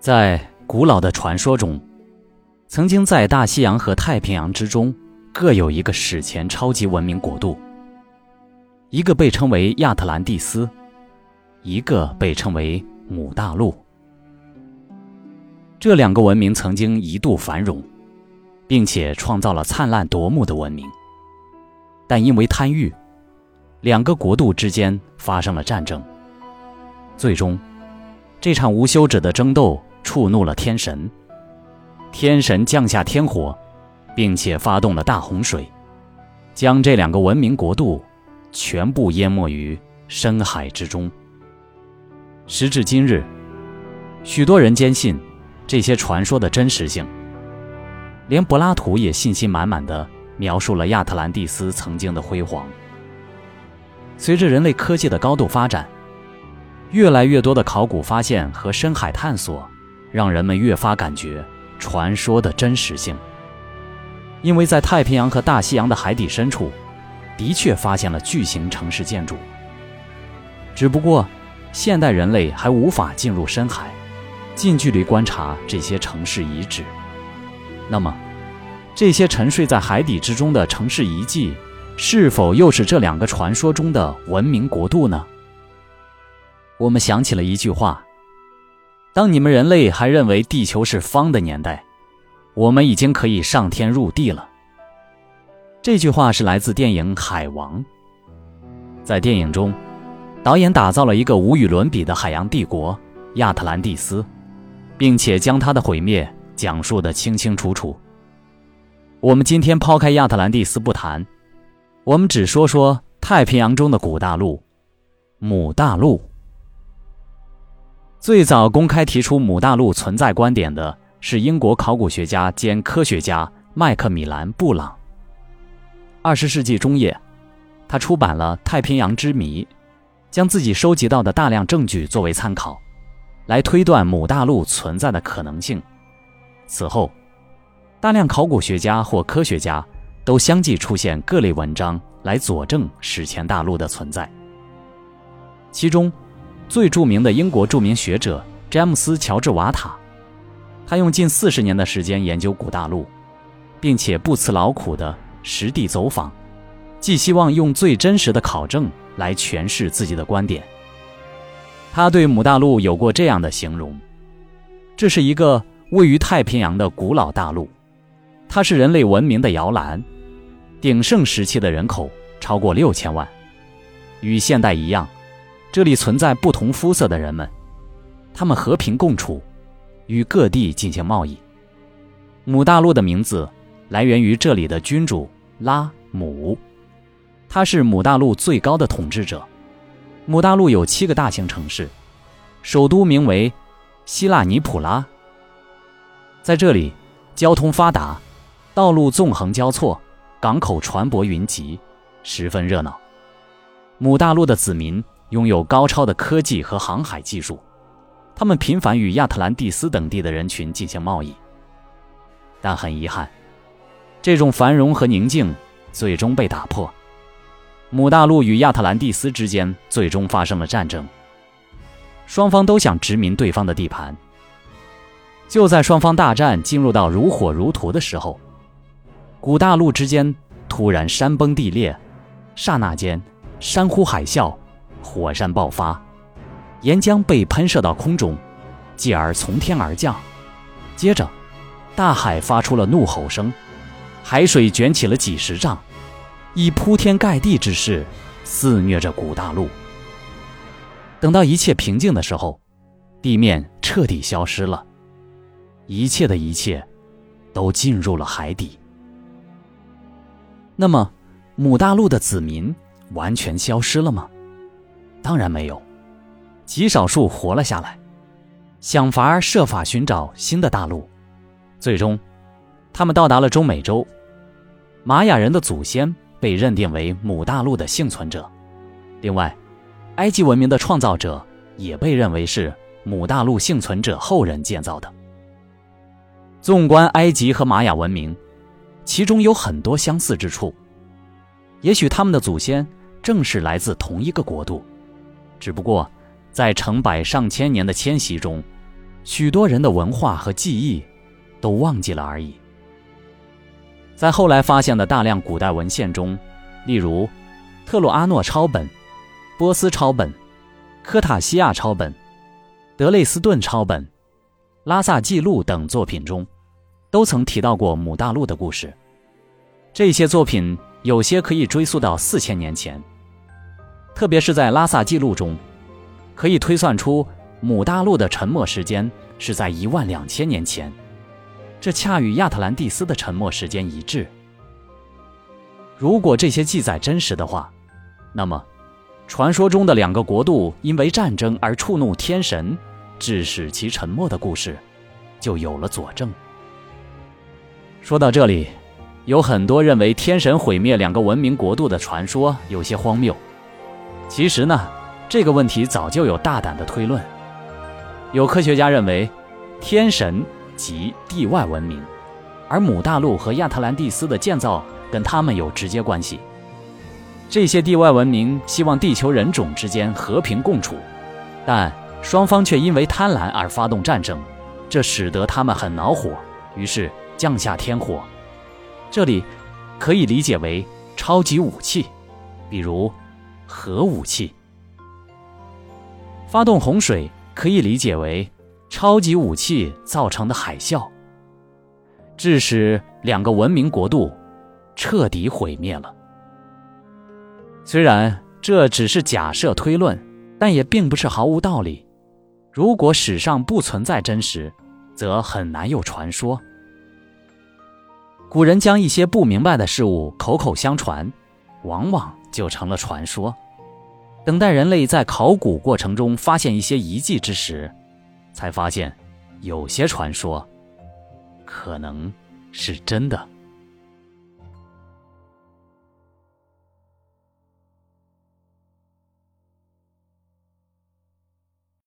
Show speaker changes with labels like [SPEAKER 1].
[SPEAKER 1] 在古老的传说中，曾经在大西洋和太平洋之中，各有一个史前超级文明国度。一个被称为亚特兰蒂斯，一个被称为母大陆。这两个文明曾经一度繁荣，并且创造了灿烂夺目的文明。但因为贪欲，两个国度之间发生了战争。最终，这场无休止的争斗触怒了天神，天神降下天火，并且发动了大洪水，将这两个文明国度。全部淹没于深海之中。时至今日，许多人坚信这些传说的真实性。连柏拉图也信心满满的描述了亚特兰蒂斯曾经的辉煌。随着人类科技的高度发展，越来越多的考古发现和深海探索，让人们越发感觉传说的真实性。因为在太平洋和大西洋的海底深处。的确发现了巨型城市建筑，只不过现代人类还无法进入深海，近距离观察这些城市遗址。那么，这些沉睡在海底之中的城市遗迹，是否又是这两个传说中的文明国度呢？我们想起了一句话：当你们人类还认为地球是方的年代，我们已经可以上天入地了。这句话是来自电影《海王》。在电影中，导演打造了一个无与伦比的海洋帝国——亚特兰蒂斯，并且将它的毁灭讲述得清清楚楚。我们今天抛开亚特兰蒂斯不谈，我们只说说太平洋中的古大陆——母大陆。最早公开提出母大陆存在观点的是英国考古学家兼科学家麦克米兰·布朗。二十世纪中叶，他出版了《太平洋之谜》，将自己收集到的大量证据作为参考，来推断母大陆存在的可能性。此后，大量考古学家或科学家都相继出现各类文章来佐证史前大陆的存在。其中，最著名的英国著名学者詹姆斯·乔治·瓦塔，他用近四十年的时间研究古大陆，并且不辞劳苦的。实地走访，寄希望用最真实的考证来诠释自己的观点。他对母大陆有过这样的形容：这是一个位于太平洋的古老大陆，它是人类文明的摇篮。鼎盛时期的人口超过六千万，与现代一样，这里存在不同肤色的人们，他们和平共处，与各地进行贸易。母大陆的名字。来源于这里的君主拉姆，他是母大陆最高的统治者。母大陆有七个大型城市，首都名为希腊尼普拉。在这里，交通发达，道路纵横交错，港口船舶云集，十分热闹。母大陆的子民拥有高超的科技和航海技术，他们频繁与亚特兰蒂斯等地的人群进行贸易。但很遗憾。这种繁荣和宁静最终被打破，母大陆与亚特兰蒂斯之间最终发生了战争。双方都想殖民对方的地盘。就在双方大战进入到如火如荼的时候，古大陆之间突然山崩地裂，刹那间山呼海啸，火山爆发，岩浆被喷射到空中，继而从天而降，接着大海发出了怒吼声。海水卷起了几十丈，以铺天盖地之势肆虐着古大陆。等到一切平静的时候，地面彻底消失了，一切的一切都进入了海底。那么，母大陆的子民完全消失了吗？当然没有，极少数活了下来，想法设法寻找新的大陆，最终。他们到达了中美洲，玛雅人的祖先被认定为母大陆的幸存者。另外，埃及文明的创造者也被认为是母大陆幸存者后人建造的。纵观埃及和玛雅文明，其中有很多相似之处。也许他们的祖先正是来自同一个国度，只不过在成百上千年的迁徙中，许多人的文化和记忆都忘记了而已。在后来发现的大量古代文献中，例如特洛阿诺抄本、波斯抄本、科塔西亚抄本、德累斯顿抄本、拉萨记录等作品中，都曾提到过母大陆的故事。这些作品有些可以追溯到四千年前，特别是在拉萨记录中，可以推算出母大陆的沉没时间是在一万两千年前，这恰与亚特兰蒂斯的沉没时间一致。如果这些记载真实的话，那么传说中的两个国度因为战争而触怒天神，致使其沉没的故事，就有了佐证。说到这里。有很多认为天神毁灭两个文明国度的传说有些荒谬。其实呢，这个问题早就有大胆的推论。有科学家认为，天神即地外文明，而母大陆和亚特兰蒂斯的建造跟他们有直接关系。这些地外文明希望地球人种之间和平共处，但双方却因为贪婪而发动战争，这使得他们很恼火，于是降下天火。这里可以理解为超级武器，比如核武器；发动洪水可以理解为超级武器造成的海啸，致使两个文明国度彻底毁灭了。虽然这只是假设推论，但也并不是毫无道理。如果史上不存在真实，则很难有传说。古人将一些不明白的事物口口相传，往往就成了传说。等待人类在考古过程中发现一些遗迹之时，才发现有些传说可能是真的。